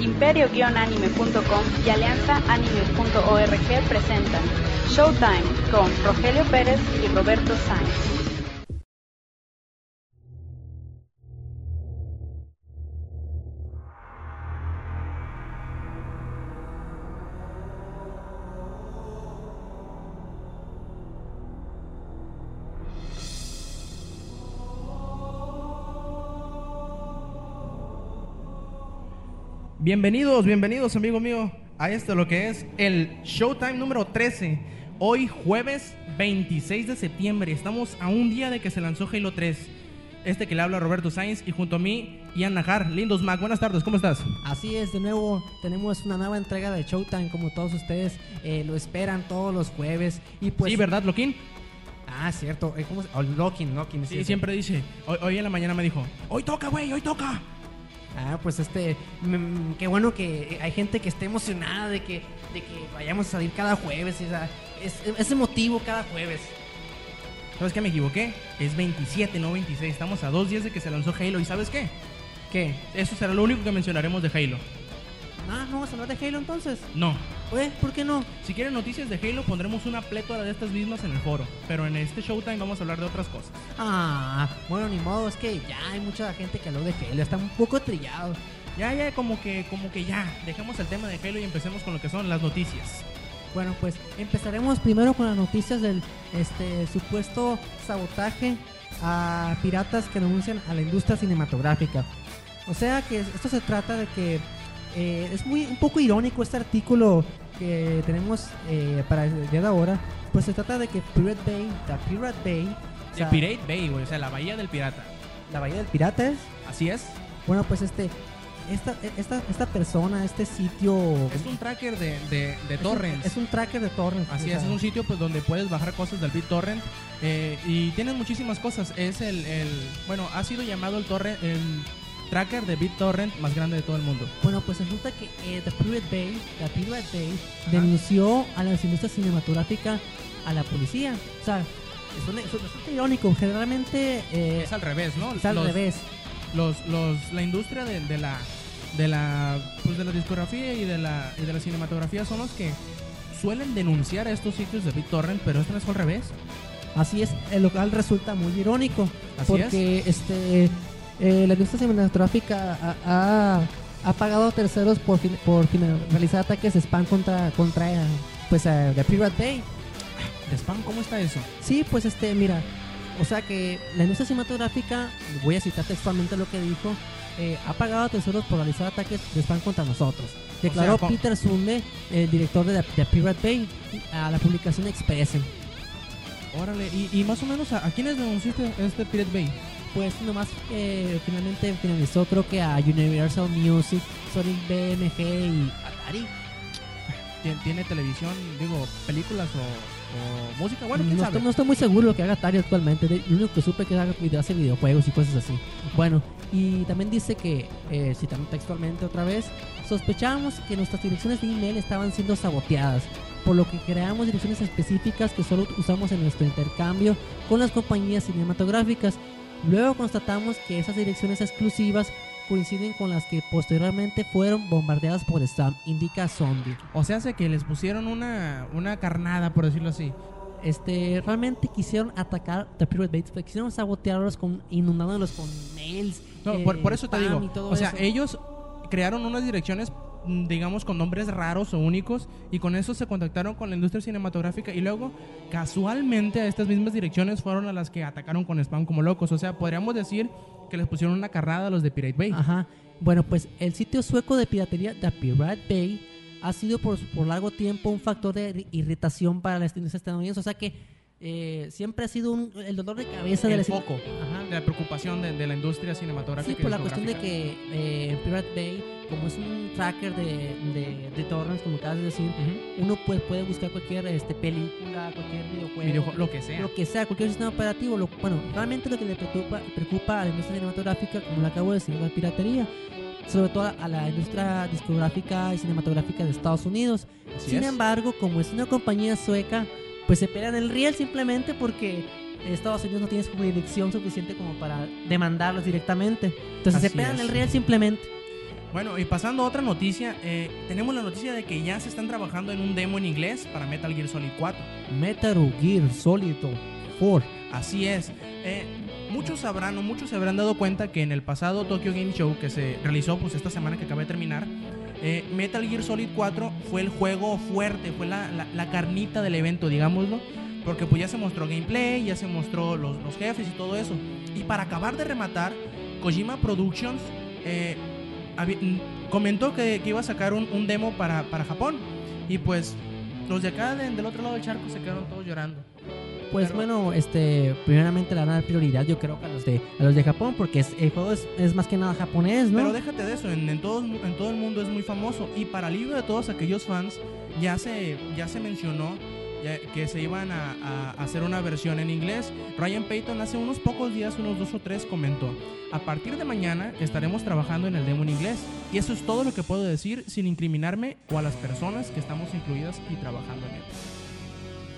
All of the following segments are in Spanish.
Imperio-anime.com y alianzaanime.org presentan Showtime con Rogelio Pérez y Roberto Sáenz. Bienvenidos, bienvenidos, amigo mío, a esto lo que es el Showtime número 13. Hoy jueves 26 de septiembre, estamos a un día de que se lanzó Halo 3. Este que le habla Roberto Sainz y junto a mí Ian Najar, Lindos Mac. Buenas tardes, ¿cómo estás? Así es, de nuevo tenemos una nueva entrega de Showtime como todos ustedes eh, lo esperan todos los jueves y pues sí, ¿verdad, Loquín? Ah, cierto. Eh, ¿Cómo se... oh, Locking, Locking. Sí, siempre dice. Hoy, hoy en la mañana me dijo, hoy toca, güey, hoy toca. Ah, pues este, mm, qué bueno que hay gente que esté emocionada de que, de que vayamos a salir cada jueves. O sea, es, es emotivo cada jueves. ¿Sabes qué? Me equivoqué. Es 27, no 26. Estamos a dos días de que se lanzó Halo. ¿Y sabes qué? ¿Qué? Eso será lo único que mencionaremos de Halo. Ah, ¿no vamos a hablar de Halo entonces? No. Oye, ¿por qué no? Si quieren noticias de Halo, pondremos una plétora de estas mismas en el foro. Pero en este Showtime vamos a hablar de otras cosas. Ah, bueno, ni modo, es que ya hay mucha gente que habló de Halo, está un poco trillado. Ya, ya, como que, como que ya. Dejemos el tema de Halo y empecemos con lo que son las noticias. Bueno, pues empezaremos primero con las noticias del este supuesto sabotaje a piratas que denuncian a la industria cinematográfica. O sea que esto se trata de que eh, es muy un poco irónico este artículo que tenemos eh, para el día de ahora. Pues se trata de que Pirate Bay, la Pirate Bay, o sea, Pirate Bay, güey. O sea, la bahía del pirata. la bahía del pirata es. Así es. Bueno, pues este, esta, esta, esta persona, este sitio. Es un tracker de, de, de es un- torrents. Es un tracker de torrents. Así o es, es un sitio pues donde puedes bajar cosas del BitTorrent eh, y tienen muchísimas cosas. Es el, el- bueno, ha sido llamado el torrent, el tracker de BitTorrent más grande de todo el mundo. Bueno, pues resulta que eh, The Pirate Bay, la Pirate Bay, denunció a la industria cinematográfica a la policía. O sea, es, un- es bastante irónico. Generalmente eh, Es al revés, ¿no? es al Los- revés. Los, los, la industria de, de la de la pues de la discografía y de la y de la cinematografía son los que suelen denunciar a estos sitios de BitTorrent, pero esto no es al revés. Así es, el local resulta muy irónico. Así porque este eh, la industria cinematográfica ha, pagado a terceros por, fin- por realizar ataques de spam contra, contra pues, eh, The Pirate Bay. ¿De spam cómo está eso? Sí, pues este, mira, o sea que la industria cinematográfica, voy a citar textualmente lo que dijo, eh, ha pagado a terceros por realizar ataques de spam contra nosotros. Declaró sea, Peter Sunde, el director de The, Pirate Bay, a la publicación Expressen. Órale, y, y más o menos a, a quiénes denunciaste este Pirate Bay? Pues nomás eh, finalmente finalizó creo que a Universal Music, Sonic BMG y Atari. ¿Tien- ¿Tiene televisión, digo, películas o, o música? Bueno, quién no, sabe. estoy, no estoy muy seguro lo que haga Atari actualmente. Lo único que supe que hace videojuegos y cosas así. Bueno, y también dice que, eh, citando textualmente otra vez, sospechábamos que nuestras direcciones de email estaban siendo saboteadas, por lo que creamos direcciones específicas que solo usamos en nuestro intercambio con las compañías cinematográficas. Luego constatamos que esas direcciones exclusivas coinciden con las que posteriormente fueron bombardeadas por Stam, indica Zombie. O sea, hace que les pusieron una, una carnada, por decirlo así. este, realmente quisieron atacar The Pirate Bay, pues, quisieron sabotearlos con, inundándolos con mails. No, eh, por, por eso te digo. O sea, eso. ellos crearon unas direcciones, digamos, con nombres raros o únicos, y con eso se contactaron con la industria cinematográfica, y luego, casualmente, a estas mismas direcciones fueron a las que atacaron con spam como locos. O sea, podríamos decir que les pusieron una carnada a los de Pirate Bay. Ajá. Bueno, pues el sitio sueco de piratería The Pirate Bay ha sido por, por largo tiempo un factor de irri- irritación para las industrias estadounidenses. O sea que eh, siempre ha sido un- el dolor de cabeza de la foco Ajá. de la preocupación de, de la industria cinematográfica. Sí, por la cuestión de que eh, Pirate Bay, como es un tracker de, de, de torrents, como acabas de decir, Ujú. uno pues, puede buscar cualquier este, película, cualquier videojuego, Videojuego, lo que sea. lo que sea, cualquier sistema operativo. Lo, bueno, realmente lo que le preocupa, preocupa a la industria cinematográfica, como lo acabo de decir, la piratería. Sobre todo a, la industria discográfica y cinematográfica de Estados Unidos. Así Sin es. embargo, como es una compañía sueca, pues se pelean el riel simplemente porque Estados Unidos no tiene jurisdicción suficiente como para demandarlos directamente. Entonces se Así pegan es. el riel simplemente. Bueno, y pasando a otra noticia, eh, tenemos la noticia de que ya se están trabajando en un demo en inglés para Metal Gear Solid 4. Metal Gear Solid 4. Así es. Eh, muchos sabrán o muchos se habrán dado cuenta que en el pasado Tokyo Game Show que se realizó pues esta semana que acaba de terminar, eh, Metal Gear Solid 4 fue el juego fuerte, fue la, la- la carnita del evento, digámoslo, porque pues ya se mostró gameplay, ya se mostró los, los jefes y todo eso. Y para acabar de rematar, Kojima Productions eh, comentó que, que iba a sacar un, un demo para, para Japón. Y pues los de acá de- del otro lado del charco se quedaron todos llorando. Pues Pero- bueno, este, primeramente le van a dar prioridad, yo creo que a los de, a los de Japón, porque es- el juego es, es más que nada japonés, ¿no? Pero déjate de eso, en, en todo, en todo el mundo es muy famoso. Y para alivio de todos aquellos fans, ya se, ya se mencionó que se iban a, a hacer una versión en inglés. Ryan Payton hace unos pocos días, unos dos o tres, comentó, a partir de mañana estaremos trabajando en el demo en inglés. Y eso es todo lo que puedo decir sin incriminarme o a las personas que estamos incluidas y trabajando en él.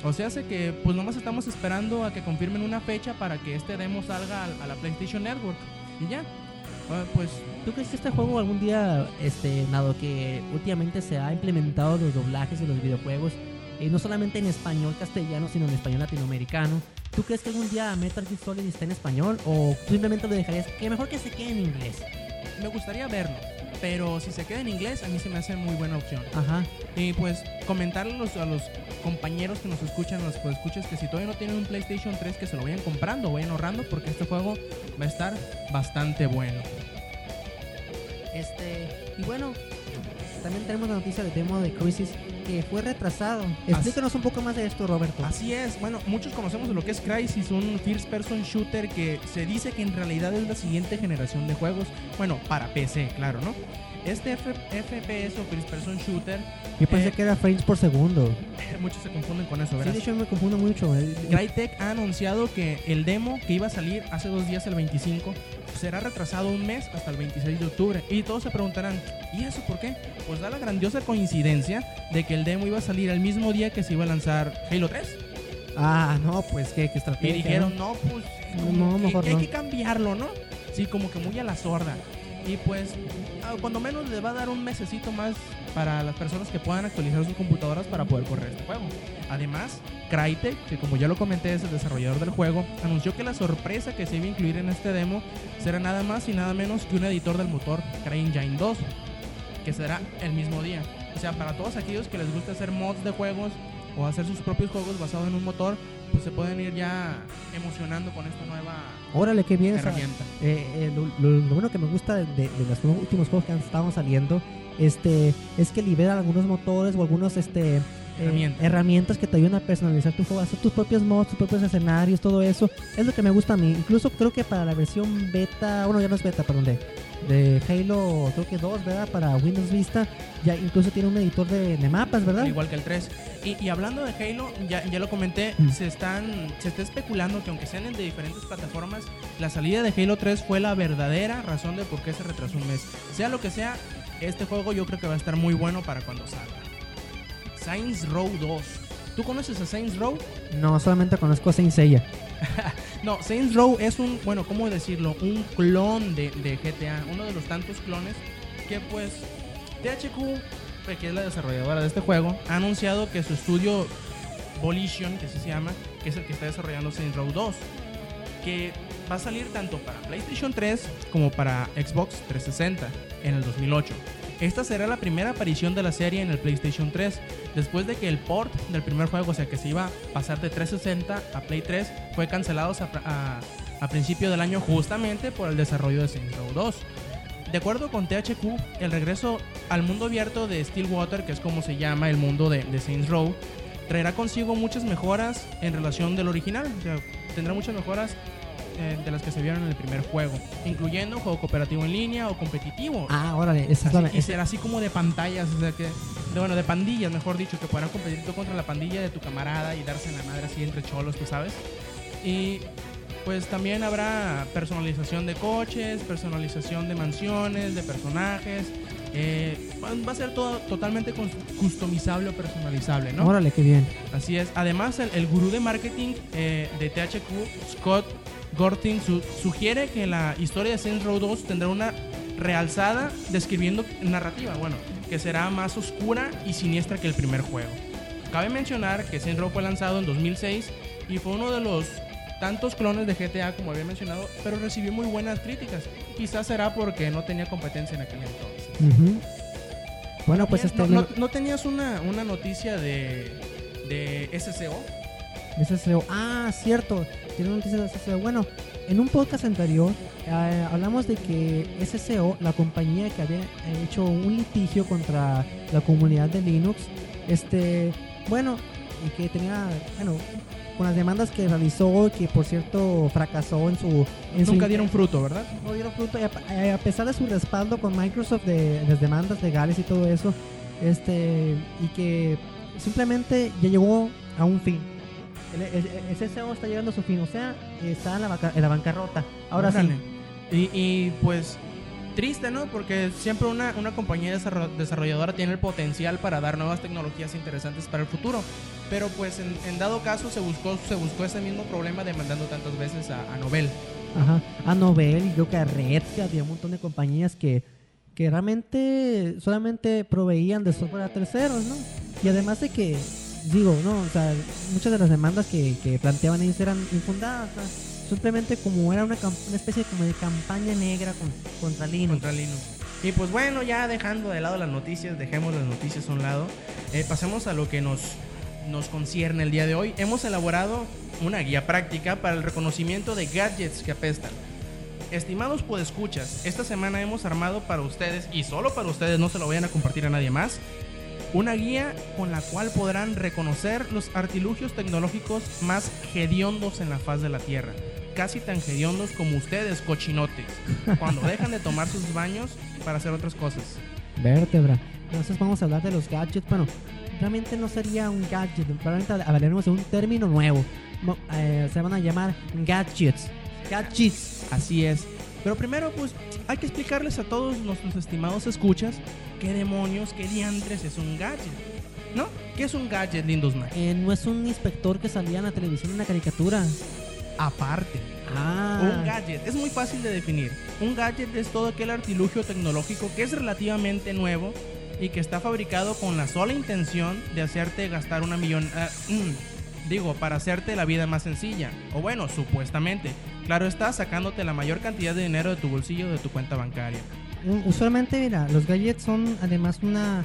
O sea, hace que pues nomás estamos esperando a que confirmen una fecha para que este demo salga a, a la PlayStation Network. Y ya. Ah, pues ¿Tú crees que este juego algún día, este, dado que últimamente se ha implementado los doblajes de los videojuegos, eh, no solamente en español castellano, sino en español latinoamericano, ¿tú crees que algún día Metal Gear Solid esté en español o tú simplemente lo dejarías que mejor que se quede en inglés? me gustaría verlo. Pero si se queda en inglés, a mí se me hace muy buena opción. Ajá. Y pues comentarle a los, a los compañeros que nos escuchan, a los que escuchas, que si todavía no tienen un PlayStation 3, que se lo vayan comprando, vayan ahorrando, porque este juego va a estar bastante bueno. Este, y bueno, también tenemos la noticia del demo de Crisis que fue retrasado. Explícanos un poco más de esto, Roberto. Así es, bueno, muchos conocemos lo que es Crysis, un first person shooter que se dice que en realidad es la siguiente generación de juegos, bueno, para PC, claro, ¿no? Este F- FPS o first person shooter, Yo pensé eh, que era frames por segundo. muchos se confunden con eso, Sí, ¿verdad? de hecho me confundo mucho. El- Crytek ha anunciado que el demo que iba a salir hace dos días, el 25, será retrasado un mes hasta el 26 de octubre. Y todos se preguntarán, ¿y eso por qué? Pues da la grandiosa coincidencia de que el demo iba a salir el mismo día que se iba a lanzar Halo 3. Ah, no, pues qué, qué estrategia. Y dijeron, ¿no? no, pues No, mejor que hay que cambiarlo, ¿no? Sí, como que muy a la sorda. Y pues, ah, cuando menos le va a dar un mesecito más para las personas que puedan actualizar sus computadoras para poder correr este juego. Además, Crytek, que como ya lo comenté es el desarrollador del juego, anunció que la sorpresa que se iba a incluir en este demo será nada más y nada menos que un editor del motor CryEngine 2, que será el mismo día. O sea, para todos aquellos que les gusta hacer mods de juegos o hacer sus propios juegos basados en un motor, pues se pueden ir ya emocionando con esta nueva Órale, qué bien. herramienta. eh, eh, lo, lo- lo bueno que me gusta de, de los últimos juegos que han estado saliendo este, es que liberan algunos motores o algunos este, eh, Herramientas. que te ayudan a personalizar tu juego, hacer tus propios mods, tus propios escenarios, todo eso. Es lo que me gusta a mí. Incluso creo que para la versión beta, bueno, ya no es beta, perdón, de, de Halo, creo que 2, ¿verdad? Para Windows Vista, ya incluso tiene un editor de, de mapas, ¿verdad? Al igual que el 3. Y, y hablando de Halo, ya, ya lo comenté, Mm. se están se está especulando que aunque sean de diferentes plataformas, la salida de Halo 3 fue la verdadera razón de por qué se retrasó un mes. Sea lo que sea, este juego yo creo que va a estar muy bueno para cuando salga. Saints Row 2. ¿Tú conoces a Saints Row? No, solamente conozco a Saint Seiya. No, Saints Row es un, bueno, ¿cómo decirlo? Un clon de, de GTA, uno de los tantos clones que pues THQ, que es la desarrolladora de este juego, ha anunciado que su estudio Volition, que así se llama, que es el que está desarrollando Saints Row 2, que va a salir tanto para PlayStation 3 como para Xbox 360 en el 2008. Esta será la primera aparición de la serie en el PlayStation 3, después de que el port del primer juego, o sea que se iba a pasar de 360 a Play 3, fue cancelado a, principio del año justamente por el desarrollo de Saints Row 2. De acuerdo con THQ, el regreso al mundo abierto de Stillwater, que es como se llama el mundo de, de Saints Row, traerá consigo muchas mejoras en relación del original. Tendrá muchas mejoras eh, de las que se vieron en el primer juego, incluyendo juego cooperativo en línea o competitivo. Ah, órale, esa es la... Y será así como de pantallas, o sea que, de, bueno, de pandillas, mejor dicho, que podrán competir tú contra la pandilla de tu camarada y darse en la madre así entre cholos, tú sabes. Y pues también habrá personalización de coches, personalización de mansiones, de personajes. eh, va- a ser todo totalmente cus- customizable o personalizable, ¿no? Órale, qué bien. Así es. Además, el, el gurú de marketing eh, de THQ, Scott Gorting, su- sugiere que la historia de Saints Row 2 tendrá una realzada, describiendo narrativa, bueno, que será más oscura y siniestra que el primer juego. Cabe mencionar que Saints Row fue lanzado en 2006 y fue uno de los tantos clones de GTA como había mencionado, pero recibió muy buenas críticas. Quizás será porque no tenía competencia en aquel entonces. Bueno, pues este... no, no- no tenías una, una noticia de, de SCO? SSO. Ah, cierto. Tiene noticias de SSO. Bueno, en un podcast anterior eh, hablamos de que SSO, la compañía que había hecho un litigio contra la comunidad de Linux, este, bueno, y que tenía, bueno, con las demandas que realizó, que por cierto fracasó en su... En su Nunca dieron fruto, ¿verdad? no dieron fruto y a, eh, a pesar de su respaldo con Microsoft de las demandas legales y todo eso este y que simplemente ya llegó a un fin el SSO está llegando a su fin o sea está en la, banca- en la bancarrota ahora Órale. sí Y, y, pues triste, ¿no? Porque siempre una, una compañía desarro- desarrolladora tiene el potencial para dar nuevas tecnologías interesantes para el futuro. Pero pues en, en dado caso se buscó, se buscó ese mismo problema demandando tantas veces a, a Nobel. Ajá. A Nobel y creo que a Red que había un montón de compañías que que realmente solamente proveían de software a terceros, ¿no? Y además de que, digo, ¿no? O sea, muchas de las demandas que, planteaban ellos eran infundadas. Simplemente como era una, una especie como de campaña negra con- contra Linux. contra Linux. Y pues bueno, ya dejando de lado las noticias, dejemos las noticias a un lado, eh, pasemos a lo que nos, nos concierne el día de hoy. Hemos elaborado una guía práctica para el reconocimiento de gadgets que apestan. Estimados podescuchas, esta semana hemos armado para ustedes, y solo para ustedes, no se lo vayan a compartir a nadie más, una guía con la cual podrán reconocer los artilugios tecnológicos más hediondos en la faz de la Tierra. Casi tan hediondos como ustedes, cochinotes, cuando dejan de tomar sus baños para hacer otras cosas. Vértebra. Entonces vamos a hablar de los gadgets. Bueno, realmente no sería un gadget, probablemente hablaremos de un término nuevo. Eh, se van a llamar gadgets. Gadgets. Así es. Pero primero, pues, hay que explicarles a todos nuestros estimados escuchas qué demonios, qué diantres es un gadget. ¿No? ¿Qué es un gadget, lindos Mac? Eh, no es un inspector que salía en la televisión en una caricatura. Aparte. Ah. Un gadget es muy fácil de definir. Un gadget es todo aquel artilugio tecnológico que es relativamente nuevo y que está fabricado con la sola intención de hacerte gastar una millón. ah, mm, digo, para hacerte la vida más sencilla. O bueno, supuestamente. Claro está, sacándote la mayor cantidad de dinero de tu bolsillo de tu cuenta bancaria. Un- Usualmente, mira, los gadgets son además una.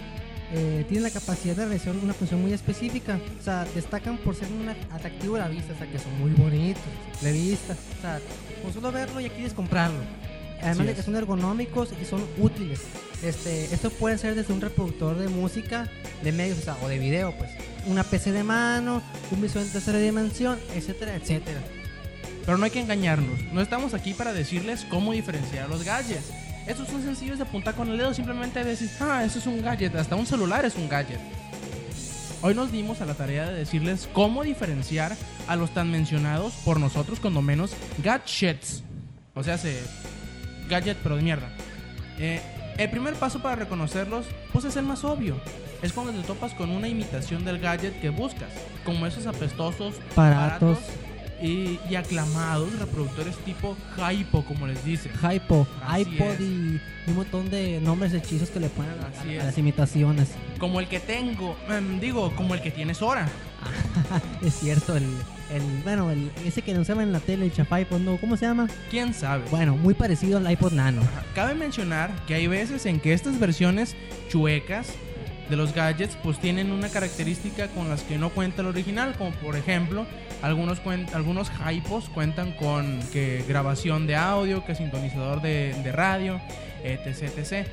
eh, tienen la capacidad de realizar una función muy específica. O sea, destacan por ser un atractivo a la vista, o sea, que son muy bonitos, de vista. O sea, con solo verlo ya quieres comprarlo. Además Así de que son ergonómicos y son útiles. Este, esto puede ser desde un reproductor de música, de medios, o sea, o de video, pues. Una PC de mano, un visor en tercera dimensión, etcétera, etcétera. Pero no hay que engañarnos. No estamos aquí para decirles cómo diferenciar los gadgets. Estos son sencillos de apuntar con el dedo. Simplemente decir, ah, eso es un gadget. Hasta un celular es un gadget. Hoy nos dimos a la tarea de decirles cómo diferenciar a los tan mencionados por nosotros, cuando menos, gadgets. O sea, se gadget, pero de mierda. Eh, el primer paso para reconocerlos, pues es el más obvio. Es cuando te topas con una imitación del gadget que buscas, como esos apestosos, Baratos. y, y aclamados reproductores tipo Hypo, como les dicen. Hypo, Así iPod es. y, un montón de nombres hechizos que le ponen a, las imitaciones. Como el que tengo, em, digo, como el que tienes ahora. es cierto, el, el bueno, el, ese que anunciaba en la tele, el chapaiPod, ¿no? ¿Cómo se llama? ¿Quién sabe? Bueno, muy parecido al iPod Nano. Cabe mencionar que hay veces en que estas versiones chuecas de los gadgets pues tienen una característica con las que no cuenta el original, como por ejemplo algunos algunos hypos cuentan con que grabación de audio, que sintonizador de, de radio, etc, etc.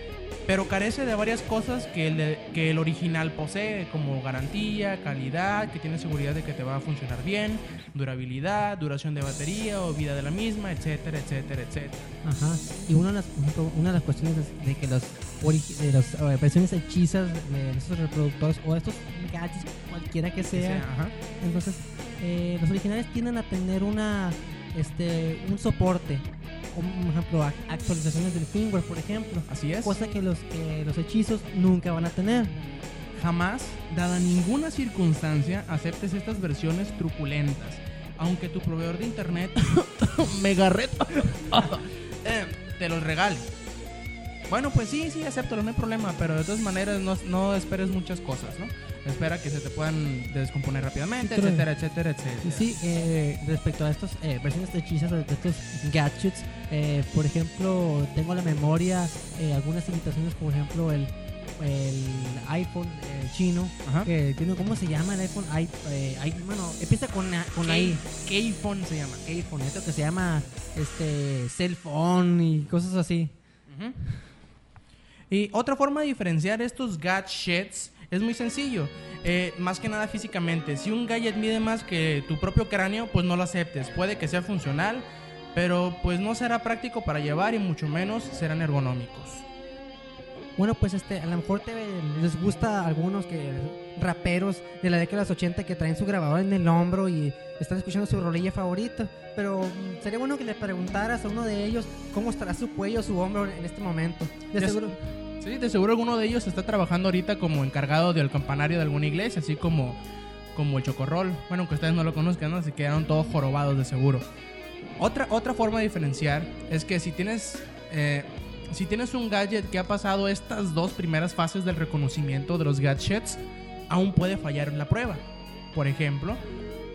Pero carece de varias cosas que el, de- que el original posee, como garantía, calidad, que tiene seguridad de que te va a funcionar bien, durabilidad, duración de batería o vida de la misma, etcétera, etcétera, etcétera. Ajá. Y una de las, una de las cuestiones de, de que los de las eh, versiones hechizas de estos reproductores o estos gadgets, cualquiera que Que sea, sea, ajá. entonces eh, los originales tienden a tener una este un soporte como por ejemplo ac- actualizaciones del firmware por ejemplo Así es. cosa que los que los hechizos nunca van a tener Jamás, dada ninguna circunstancia, aceptes estas versiones truculentas. Aunque tu proveedor de internet, Megaret, eh, te los regale. Bueno, pues sí, sí, acepto, no hay problema, pero de todas maneras no, no esperes muchas cosas, ¿no? Espera que se te puedan descomponer rápidamente, etcétera, etcétera, etcétera. Sí, eh, respecto a estas eh, versiones de hechizas, de estos gadgets, eh, por ejemplo, tengo a la memoria eh, algunas imitaciones, por ejemplo, el, el iPhone eh, chino, Ajá. que tiene, ¿cómo se llama el iPhone? I, eh, I- bueno, empieza con, a- con ahí. K-Phone se llama. iPhone, esto que se llama este cell phone y cosas así. Ujú. Y otra forma de diferenciar estos gadgets es muy sencillo. Eh, más que nada físicamente. Si un gadget mide más que tu propio cráneo, pues no lo aceptes. Puede que sea funcional, pero pues no será práctico para llevar y mucho menos serán ergonómicos. Bueno, pues este, a lo mejor te, les gusta a algunos que raperos de la década de los 80 que traen su grabador en el hombro y están escuchando su rolilla favorita. Pero mm, sería bueno que le preguntaras a uno de ellos cómo estará su cuello o su hombro en este momento. De seguro. Sí, de seguro alguno de ellos está trabajando ahorita como encargado del campanario de alguna iglesia, así como, como el chocorrol. Bueno, aunque ustedes no lo conozcan, ¿no? Se quedaron todos jorobados de seguro. Otra, otra forma de diferenciar es que si tienes, eh, si tienes un gadget que ha pasado estas dos primeras fases del reconocimiento de los gadgets, aún puede fallar en la prueba. Por ejemplo,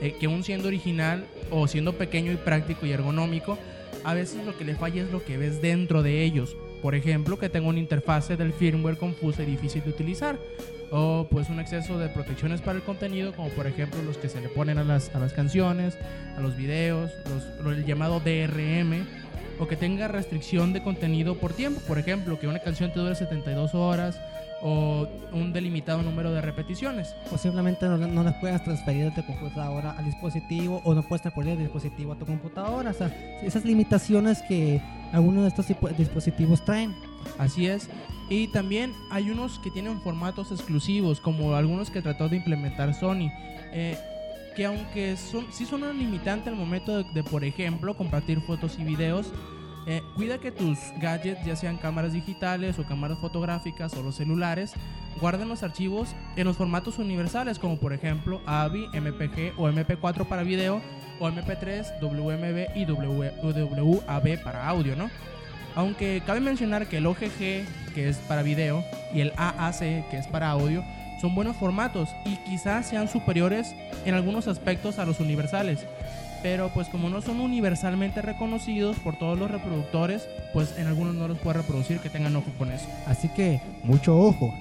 eh, que aún siendo original o siendo pequeño y práctico y ergonómico, a veces lo que le falla es lo que ves dentro de ellos. Por ejemplo, que tenga una interfase del firmware confusa y difícil de utilizar. O pues un exceso de protecciones para el contenido, como por ejemplo los que se le ponen a las, a las canciones, a los videos, los, lo- el llamado DRM. O que tenga restricción de contenido por tiempo. Por ejemplo, que una canción te dure 72 horas. O un delimitado número de repeticiones. Posiblemente no, no las puedas transferir de tu computadora al dispositivo o no puedes transferir el dispositivo a tu computadora. O sea, esas limitaciones que algunos de estos dispositivos traen. Así es. Y también hay unos que tienen formatos exclusivos, como algunos que trató de implementar Sony. eh, que aunque son, sí son una limitante al momento de, de, por ejemplo, compartir fotos y videos, eh, cuida que tus gadgets, ya sean cámaras digitales o cámaras fotográficas o los celulares, guarden los archivos en los formatos universales, como por ejemplo AVI, MPG o MP4 para video, o MP3, WMB y W- WAV para audio, ¿no? Aunque cabe mencionar que el OGG, que es para video, y el AAC, que es para audio, son buenos formatos y quizás sean superiores en algunos aspectos a los universales. Pero pues como no son universalmente reconocidos por todos los reproductores, pues en algunos no los puede reproducir, que tengan ojo con eso. Así que, mucho ojo.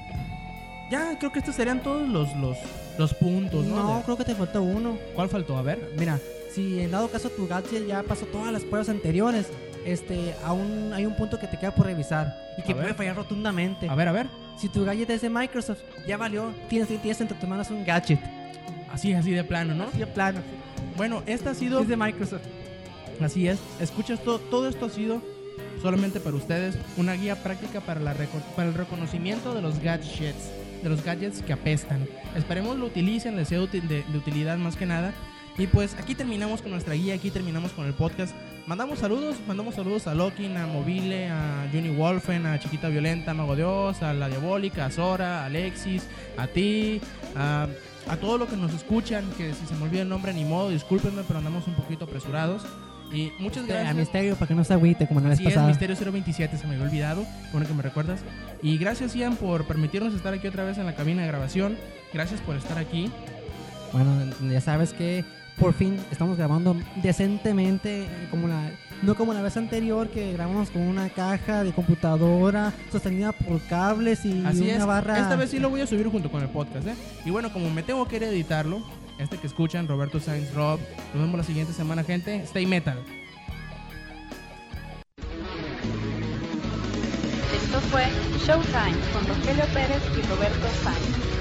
Ya, creo que estos serían todos los, los, los puntos, ¿no? No, De- creo que te falta uno. ¿Cuál faltó? A ver. Mira, si en dado caso tu gadget ya pasó todas las pruebas anteriores, este, aún hay un punto que te queda por revisar y que A ver. puede fallar rotundamente. A ver, a ver. Si tu gadget es de Microsoft, ya valió, tienes, tienes entre tus manos un gadget. Así, así de plano, ¿no? Así de plano. Bueno, esta ha sido... Es de Microsoft. Así es, escucha esto, todo esto ha sido solamente para ustedes una guía práctica para, la reco- para el reconocimiento de los gadgets, de los gadgets que apestan. Esperemos lo utilicen, les sea de utilidad más que nada. Y pues aquí terminamos con nuestra guía, aquí terminamos con el podcast. Mandamos saludos, mandamos saludos a Lokin, a Mobile, a Juni Wolfen, a Chiquita Violenta, a Mago Dios, a La Diabólica, a Sora, a Alexis, a ti, a, a todo lo que nos escuchan, que si se me olvida el nombre ni modo, discúlpenme, pero andamos un poquito apresurados. Y muchas Este, gracias. a Misterio para que no se agüite como la vez Así es. Misterio 027, se me había olvidado. Bueno que me recuerdas. Y gracias, Ian, por permitirnos estar aquí otra vez en la cabina de grabación. Gracias por estar aquí. Bueno, ya sabes que por fin estamos grabando decentemente, eh, como la, no como la vez anterior que grabamos con una caja de computadora sostenida por cables y Así una es. barra. Esta vez sí lo voy a subir junto con el podcast, ¿eh? Y bueno, como me tengo que ir a editarlo, este que escuchan, Roberto Sainz Rob, nos vemos la siguiente semana, gente. Stay metal. Esto fue Showtime con Rogelio Pérez y Roberto Sáenz.